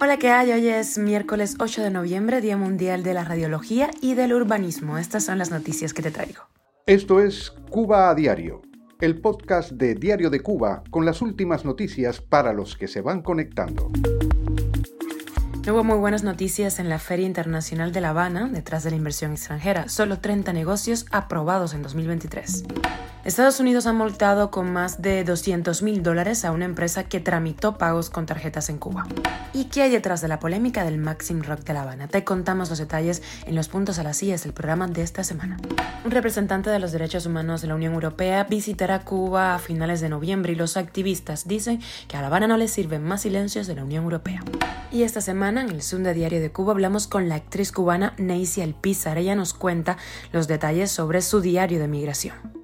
Hola, ¿qué hay? Hoy es miércoles 8 de noviembre, Día Mundial de la Radiología y del Urbanismo. Estas son las noticias que te traigo. Esto es Cuba a Diario, el podcast de Diario de Cuba con las últimas noticias para los que se van conectando. Hubo muy buenas noticias en la Feria Internacional de La Habana, detrás de la inversión extranjera. Solo 30 negocios aprobados en 2023. Estados Unidos ha multado con más de 200 mil dólares a una empresa que tramitó pagos con tarjetas en Cuba. ¿Y qué hay detrás de la polémica del Maxim Rock de La Habana? Te contamos los detalles en los puntos a las sillas del programa de esta semana. Un representante de los derechos humanos de la Unión Europea visitará Cuba a finales de noviembre y los activistas dicen que a La Habana no le sirven más silencios de la Unión Europea. Y esta semana en el Zoom Diario de Cuba hablamos con la actriz cubana Neisy Alpizar. Ella nos cuenta los detalles sobre su diario de migración.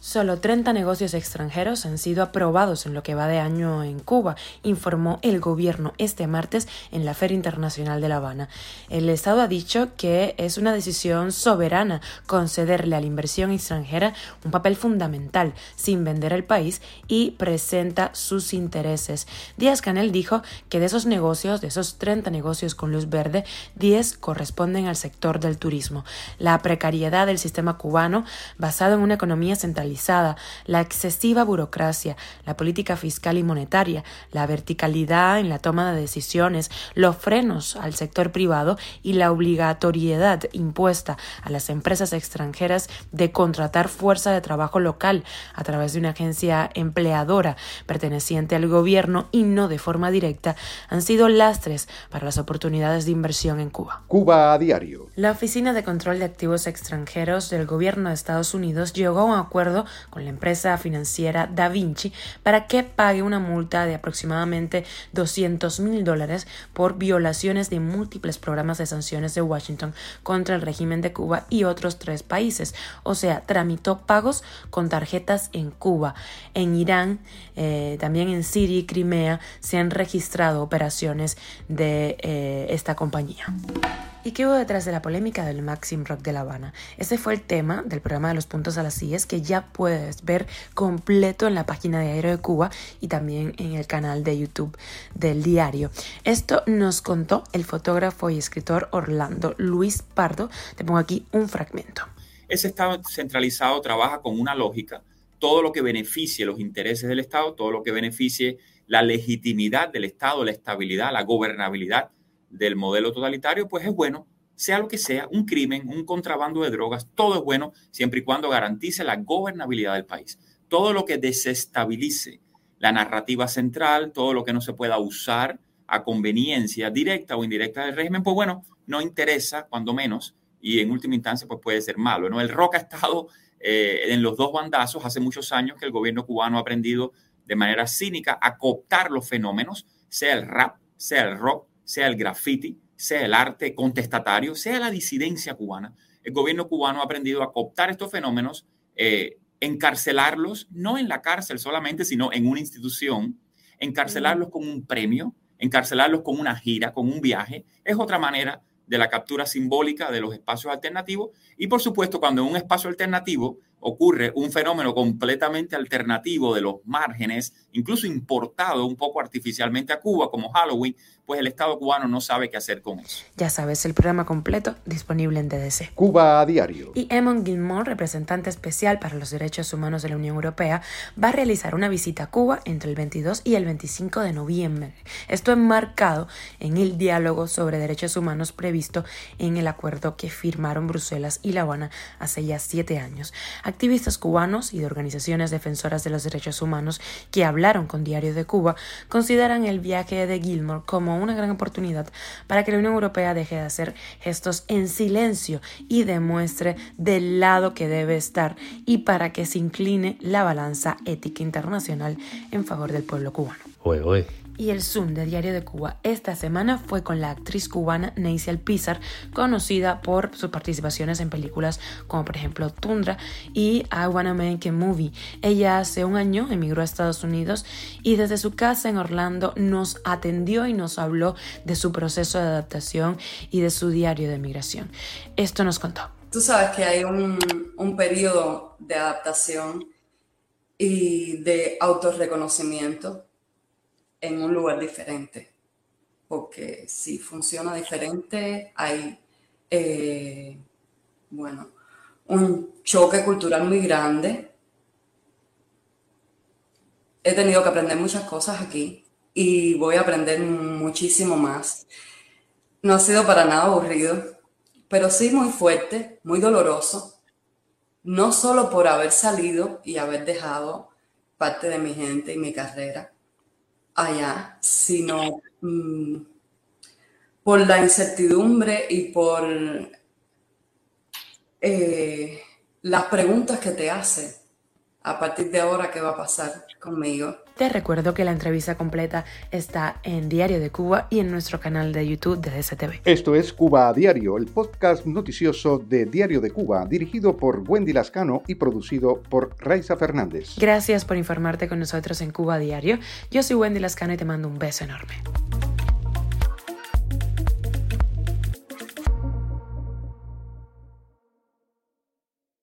Solo 30 negocios extranjeros han sido aprobados en lo que va de año en Cuba, informó el gobierno este martes en la Feria Internacional de La Habana. El Estado ha dicho que es una decisión soberana concederle a la inversión extranjera un papel fundamental sin vender el país y presenta sus intereses. Díaz Canel dijo que de esos negocios, de esos 30 negocios con luz verde, 10 corresponden al sector del turismo. La precariedad del sistema cubano, basado en una economía centralizada, la excesiva burocracia, la política fiscal y monetaria, la verticalidad en la toma de decisiones, los frenos al sector privado y la obligatoriedad impuesta a las empresas extranjeras de contratar fuerza de trabajo local a través de una agencia empleadora perteneciente al gobierno y no de forma directa han sido lastres para las oportunidades de inversión en Cuba. Cuba a diario. La Oficina de Control de Activos Extranjeros del Gobierno de Estados Unidos llegó a un acuerdo con la empresa financiera Da Vinci para que pague una multa de aproximadamente 200 mil dólares por violaciones de múltiples programas de sanciones de Washington contra el régimen de Cuba y otros tres países. O sea, tramitó pagos con tarjetas en Cuba. En Irán, eh, también en Siria y Crimea se han registrado operaciones de eh, esta compañía. ¿Y qué hubo detrás de la polémica del Maxim Rock de La Habana? Ese fue el tema del programa de los puntos a las sillas que ya puedes ver completo en la página de Aero de Cuba y también en el canal de YouTube del diario. Esto nos contó el fotógrafo y escritor Orlando Luis Pardo. Te pongo aquí un fragmento. Ese Estado centralizado trabaja con una lógica. Todo lo que beneficie los intereses del Estado, todo lo que beneficie la legitimidad del Estado, la estabilidad, la gobernabilidad del modelo totalitario, pues es bueno, sea lo que sea, un crimen, un contrabando de drogas, todo es bueno siempre y cuando garantice la gobernabilidad del país. Todo lo que desestabilice la narrativa central, todo lo que no se pueda usar a conveniencia directa o indirecta del régimen, pues bueno, no interesa, cuando menos, y en última instancia, pues puede ser malo. ¿no? El rock ha estado eh, en los dos bandazos hace muchos años que el gobierno cubano ha aprendido de manera cínica a cooptar los fenómenos, sea el rap, sea el rock, sea el graffiti, sea el arte contestatario, sea la disidencia cubana. El gobierno cubano ha aprendido a cooptar estos fenómenos, eh, encarcelarlos, no en la cárcel solamente, sino en una institución, encarcelarlos con un premio, encarcelarlos con una gira, con un viaje, es otra manera de la captura simbólica de los espacios alternativos. Y por supuesto, cuando en un espacio alternativo ocurre un fenómeno completamente alternativo de los márgenes, incluso importado un poco artificialmente a Cuba, como Halloween, pues el Estado cubano no sabe qué hacer con eso. Ya sabes, el programa completo disponible en DDC. Cuba a diario. Y Emon Gilmore, representante especial para los derechos humanos de la Unión Europea, va a realizar una visita a Cuba entre el 22 y el 25 de noviembre. Esto enmarcado en el diálogo sobre derechos humanos previsto en el acuerdo que firmaron Bruselas y La Habana hace ya siete años. Activistas cubanos y de organizaciones defensoras de los derechos humanos que hablaron con Diario de Cuba consideran el viaje de Gilmore como una gran oportunidad para que la Unión Europea deje de hacer gestos en silencio y demuestre del lado que debe estar y para que se incline la balanza ética internacional en favor del pueblo cubano. Y el Zoom de Diario de Cuba esta semana fue con la actriz cubana Neisy Alpizar, conocida por sus participaciones en películas como por ejemplo Tundra y I Wanna Make a Movie. Ella hace un año emigró a Estados Unidos y desde su casa en Orlando nos atendió y nos habló de su proceso de adaptación y de su diario de migración. Esto nos contó. tú sabes que hay un, un periodo de adaptación y de autorreconocimiento en un lugar diferente. Porque si funciona diferente, hay, eh, bueno, un choque cultural muy grande. He tenido que aprender muchas cosas aquí y voy a aprender muchísimo más. No ha sido para nada aburrido, pero sí muy fuerte, muy doloroso, no solo por haber salido y haber dejado parte de mi gente y mi carrera allá, sino mm, por la incertidumbre y por eh, las preguntas que te hace a partir de ahora qué va a pasar conmigo. Te recuerdo que la entrevista completa está en Diario de Cuba y en nuestro canal de YouTube de DSTV. Esto es Cuba a Diario, el podcast noticioso de Diario de Cuba, dirigido por Wendy Lascano y producido por Raiza Fernández. Gracias por informarte con nosotros en Cuba a Diario. Yo soy Wendy Lascano y te mando un beso enorme.